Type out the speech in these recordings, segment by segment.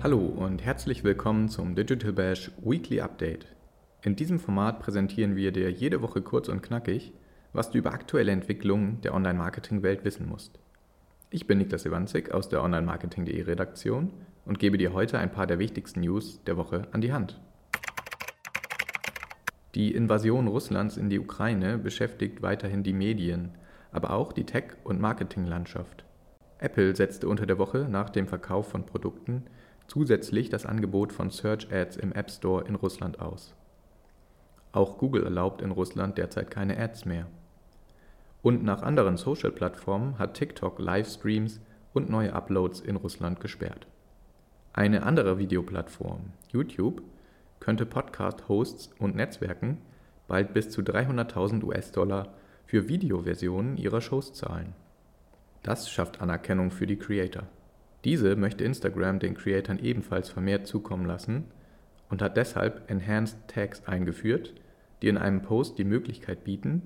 Hallo und herzlich willkommen zum Digital Bash Weekly Update. In diesem Format präsentieren wir dir jede Woche kurz und knackig, was du über aktuelle Entwicklungen der Online-Marketing-Welt wissen musst. Ich bin Niklas Iwanzig aus der Online-Marketing.de Redaktion und gebe dir heute ein paar der wichtigsten News der Woche an die Hand. Die Invasion Russlands in die Ukraine beschäftigt weiterhin die Medien, aber auch die Tech- und Marketinglandschaft. Apple setzte unter der Woche nach dem Verkauf von Produkten zusätzlich das Angebot von Search Ads im App Store in Russland aus. Auch Google erlaubt in Russland derzeit keine Ads mehr. Und nach anderen Social-Plattformen hat TikTok Livestreams und neue Uploads in Russland gesperrt. Eine andere Videoplattform, YouTube, könnte Podcast-Hosts und Netzwerken bald bis zu 300.000 US-Dollar für Videoversionen ihrer Shows zahlen. Das schafft Anerkennung für die Creator. Diese möchte Instagram den Creatoren ebenfalls vermehrt zukommen lassen und hat deshalb Enhanced Tags eingeführt, die in einem Post die Möglichkeit bieten,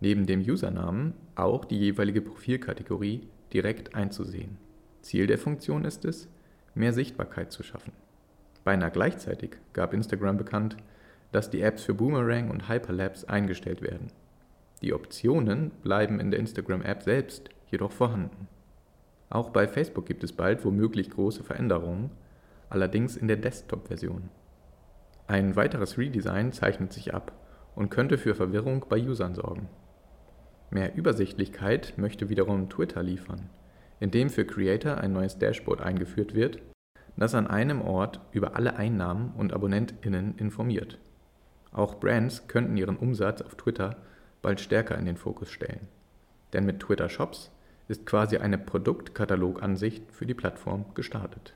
neben dem Usernamen auch die jeweilige Profilkategorie direkt einzusehen. Ziel der Funktion ist es, mehr Sichtbarkeit zu schaffen. Beinahe gleichzeitig gab Instagram bekannt, dass die Apps für Boomerang und Hyperlapse eingestellt werden. Die Optionen bleiben in der Instagram-App selbst jedoch vorhanden. Auch bei Facebook gibt es bald womöglich große Veränderungen, allerdings in der Desktop-Version. Ein weiteres Redesign zeichnet sich ab und könnte für Verwirrung bei Usern sorgen. Mehr Übersichtlichkeit möchte wiederum Twitter liefern, indem für Creator ein neues Dashboard eingeführt wird, das an einem Ort über alle Einnahmen und AbonnentInnen informiert. Auch Brands könnten ihren Umsatz auf Twitter bald stärker in den Fokus stellen. Denn mit Twitter Shops ist quasi eine Produktkatalogansicht für die Plattform gestartet.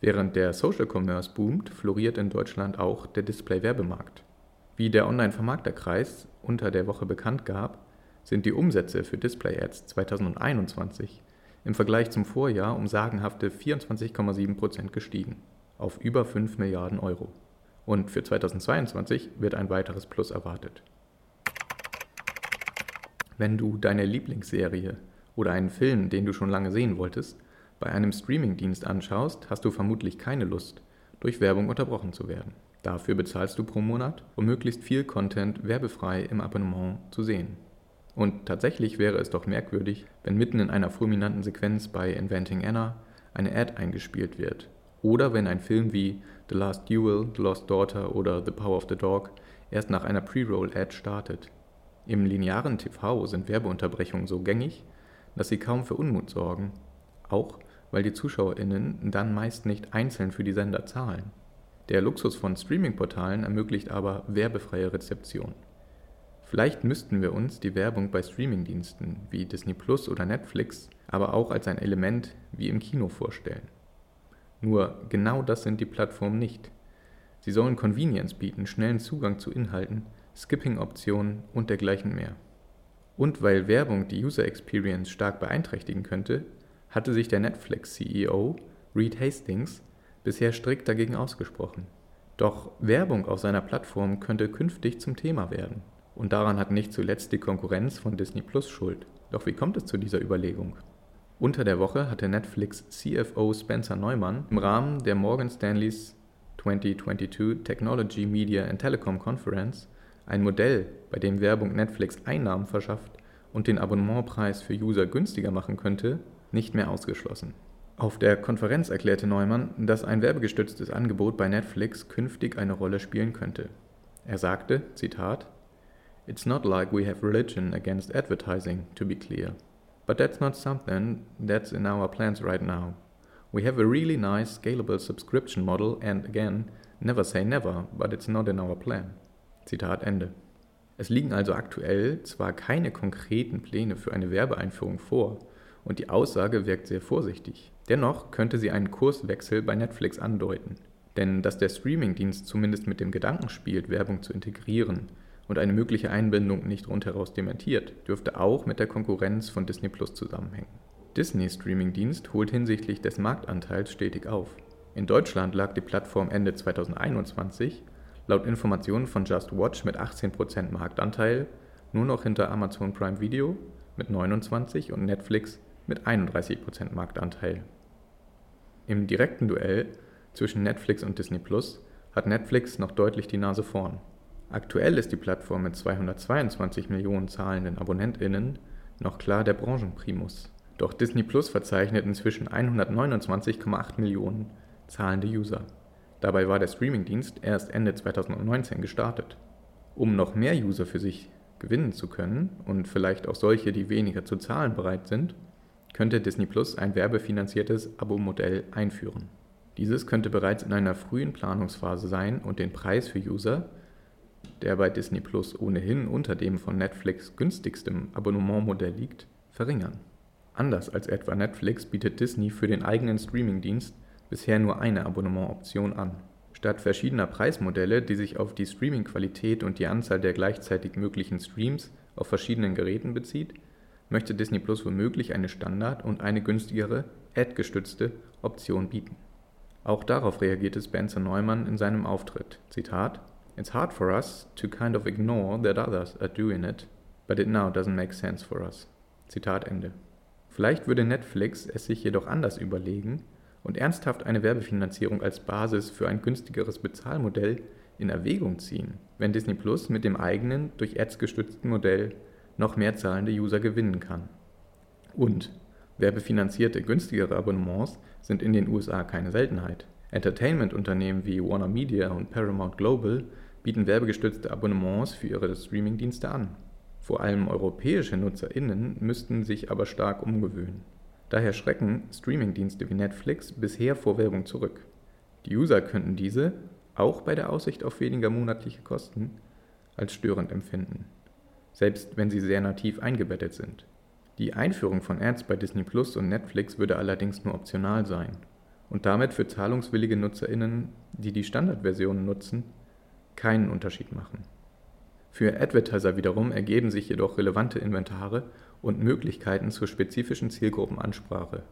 Während der Social Commerce boomt, floriert in Deutschland auch der Display-Werbemarkt. Wie der Online-Vermarkterkreis unter der Woche bekannt gab, sind die Umsätze für Display-Ads 2021 im Vergleich zum Vorjahr um sagenhafte 24,7% gestiegen, auf über 5 Milliarden Euro. Und für 2022 wird ein weiteres Plus erwartet. Wenn du deine Lieblingsserie oder einen Film, den du schon lange sehen wolltest, bei einem Streamingdienst anschaust, hast du vermutlich keine Lust, durch Werbung unterbrochen zu werden. Dafür bezahlst du pro Monat, um möglichst viel Content werbefrei im Abonnement zu sehen. Und tatsächlich wäre es doch merkwürdig, wenn mitten in einer fulminanten Sequenz bei Inventing Anna eine Ad eingespielt wird. Oder wenn ein Film wie The Last Duel, The Lost Daughter oder The Power of the Dog erst nach einer Pre-Roll-Ad startet. Im linearen TV sind Werbeunterbrechungen so gängig, dass sie kaum für Unmut sorgen. Auch weil die ZuschauerInnen dann meist nicht einzeln für die Sender zahlen. Der Luxus von Streaming-Portalen ermöglicht aber werbefreie Rezeption. Vielleicht müssten wir uns die Werbung bei Streamingdiensten wie Disney Plus oder Netflix aber auch als ein Element wie im Kino vorstellen. Nur genau das sind die Plattformen nicht. Sie sollen Convenience bieten, schnellen Zugang zu Inhalten, Skipping-Optionen und dergleichen mehr. Und weil Werbung die User Experience stark beeinträchtigen könnte, hatte sich der Netflix-CEO Reed Hastings bisher strikt dagegen ausgesprochen. Doch Werbung auf seiner Plattform könnte künftig zum Thema werden. Und daran hat nicht zuletzt die Konkurrenz von Disney Plus Schuld. Doch wie kommt es zu dieser Überlegung? Unter der Woche hatte Netflix CFO Spencer Neumann im Rahmen der Morgan Stanleys 2022 Technology, Media and Telecom Conference ein Modell, bei dem Werbung Netflix Einnahmen verschafft und den Abonnementpreis für User günstiger machen könnte, nicht mehr ausgeschlossen. Auf der Konferenz erklärte Neumann, dass ein werbegestütztes Angebot bei Netflix künftig eine Rolle spielen könnte. Er sagte, Zitat, It's not like we have religion against advertising, to be clear. But that's not something that's in our plans right now. We have a really nice scalable subscription model and again, never say never, but it's not in our plan. Zitat Ende. Es liegen also aktuell zwar keine konkreten Pläne für eine Werbeeinführung vor und die Aussage wirkt sehr vorsichtig. Dennoch könnte sie einen Kurswechsel bei Netflix andeuten. Denn dass der Streamingdienst zumindest mit dem Gedanken spielt, Werbung zu integrieren, und eine mögliche Einbindung nicht rundheraus dementiert, dürfte auch mit der Konkurrenz von Disney Plus zusammenhängen. Disney Streamingdienst holt hinsichtlich des Marktanteils stetig auf. In Deutschland lag die Plattform Ende 2021 laut Informationen von Just Watch mit 18% Marktanteil nur noch hinter Amazon Prime Video mit 29 und Netflix mit 31% Marktanteil. Im direkten Duell zwischen Netflix und Disney Plus hat Netflix noch deutlich die Nase vorn. Aktuell ist die Plattform mit 222 Millionen zahlenden AbonnentInnen noch klar der Branchenprimus. Doch Disney Plus verzeichnet inzwischen 129,8 Millionen zahlende User. Dabei war der Streamingdienst erst Ende 2019 gestartet. Um noch mehr User für sich gewinnen zu können und vielleicht auch solche, die weniger zu zahlen bereit sind, könnte Disney Plus ein werbefinanziertes Abo-Modell einführen. Dieses könnte bereits in einer frühen Planungsphase sein und den Preis für User, der bei Disney Plus ohnehin unter dem von Netflix günstigstem Abonnementmodell liegt, verringern. Anders als etwa Netflix bietet Disney für den eigenen Streamingdienst bisher nur eine Abonnementoption an. Statt verschiedener Preismodelle, die sich auf die Streamingqualität und die Anzahl der gleichzeitig möglichen Streams auf verschiedenen Geräten bezieht, möchte Disney Plus womöglich eine Standard- und eine günstigere, ad-gestützte Option bieten. Auch darauf reagierte Spencer Neumann in seinem Auftritt. Zitat: It's hard for us to kind of ignore that others are doing it, but it now doesn't make sense for us. Zitat Ende. Vielleicht würde Netflix es sich jedoch anders überlegen und ernsthaft eine Werbefinanzierung als Basis für ein günstigeres Bezahlmodell in Erwägung ziehen, wenn Disney Plus mit dem eigenen, durch Ads gestützten Modell noch mehr zahlende User gewinnen kann. Und werbefinanzierte, günstigere Abonnements sind in den USA keine Seltenheit. Entertainment-Unternehmen wie Warner Media und Paramount Global bieten werbegestützte Abonnements für ihre Streamingdienste an. Vor allem europäische NutzerInnen müssten sich aber stark umgewöhnen. Daher schrecken Streamingdienste wie Netflix bisher vor Werbung zurück. Die User könnten diese, auch bei der Aussicht auf weniger monatliche Kosten, als störend empfinden selbst wenn sie sehr nativ eingebettet sind. Die Einführung von Ads bei Disney Plus und Netflix würde allerdings nur optional sein und damit für zahlungswillige NutzerInnen, die die Standardversion nutzen, keinen Unterschied machen. Für Advertiser wiederum ergeben sich jedoch relevante Inventare und Möglichkeiten zur spezifischen Zielgruppenansprache.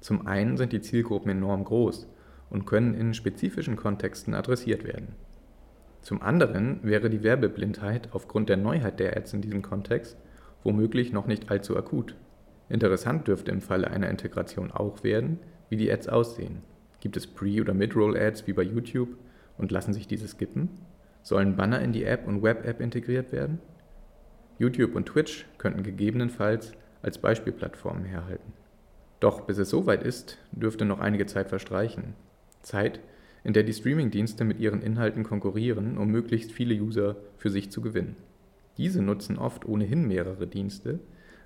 Zum einen sind die Zielgruppen enorm groß und können in spezifischen Kontexten adressiert werden. Zum anderen wäre die Werbeblindheit aufgrund der Neuheit der Ads in diesem Kontext womöglich noch nicht allzu akut. Interessant dürfte im Falle einer Integration auch werden, wie die Ads aussehen. Gibt es Pre- oder Mid-Roll-Ads wie bei YouTube und lassen sich diese skippen? Sollen Banner in die App und Web-App integriert werden? YouTube und Twitch könnten gegebenenfalls als Beispielplattformen herhalten. Doch bis es soweit ist, dürfte noch einige Zeit verstreichen. Zeit, in der die Streamingdienste mit ihren Inhalten konkurrieren, um möglichst viele User für sich zu gewinnen. Diese nutzen oft ohnehin mehrere Dienste,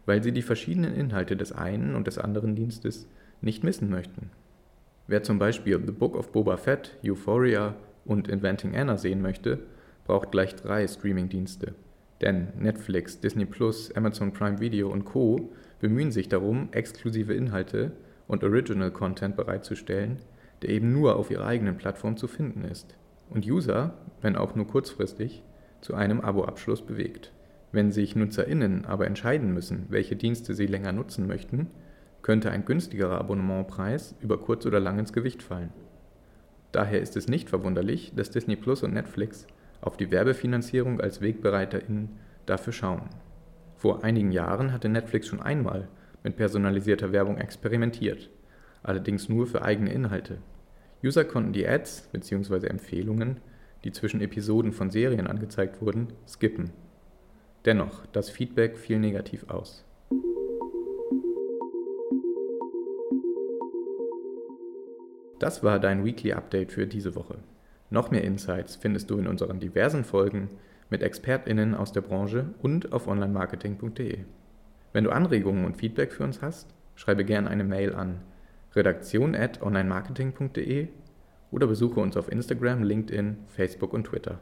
weil sie die verschiedenen Inhalte des einen und des anderen Dienstes nicht missen möchten. Wer zum Beispiel The Book of Boba Fett, Euphoria und Inventing Anna sehen möchte, braucht gleich drei Streamingdienste. Denn Netflix, Disney Plus, Amazon Prime Video und Co. bemühen sich darum, exklusive Inhalte und Original Content bereitzustellen, der eben nur auf ihrer eigenen Plattform zu finden ist und User, wenn auch nur kurzfristig, zu einem Abo-Abschluss bewegt. Wenn sich NutzerInnen aber entscheiden müssen, welche Dienste sie länger nutzen möchten, könnte ein günstigerer Abonnementpreis über kurz oder lang ins Gewicht fallen. Daher ist es nicht verwunderlich, dass Disney Plus und Netflix auf die Werbefinanzierung als WegbereiterInnen dafür schauen. Vor einigen Jahren hatte Netflix schon einmal mit personalisierter Werbung experimentiert allerdings nur für eigene Inhalte. User konnten die Ads bzw. Empfehlungen, die zwischen Episoden von Serien angezeigt wurden, skippen. Dennoch, das Feedback fiel negativ aus. Das war dein Weekly Update für diese Woche. Noch mehr Insights findest du in unseren diversen Folgen mit ExpertInnen aus der Branche und auf onlinemarketing.de. Wenn du Anregungen und Feedback für uns hast, schreibe gerne eine Mail an redaktion at onlinemarketing.de oder besuche uns auf Instagram, LinkedIn, Facebook und Twitter.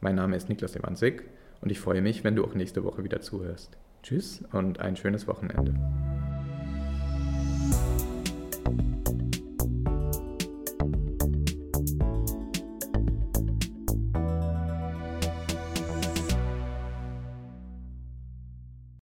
Mein Name ist Niklas Ewanzig und ich freue mich, wenn du auch nächste Woche wieder zuhörst. Tschüss und ein schönes Wochenende.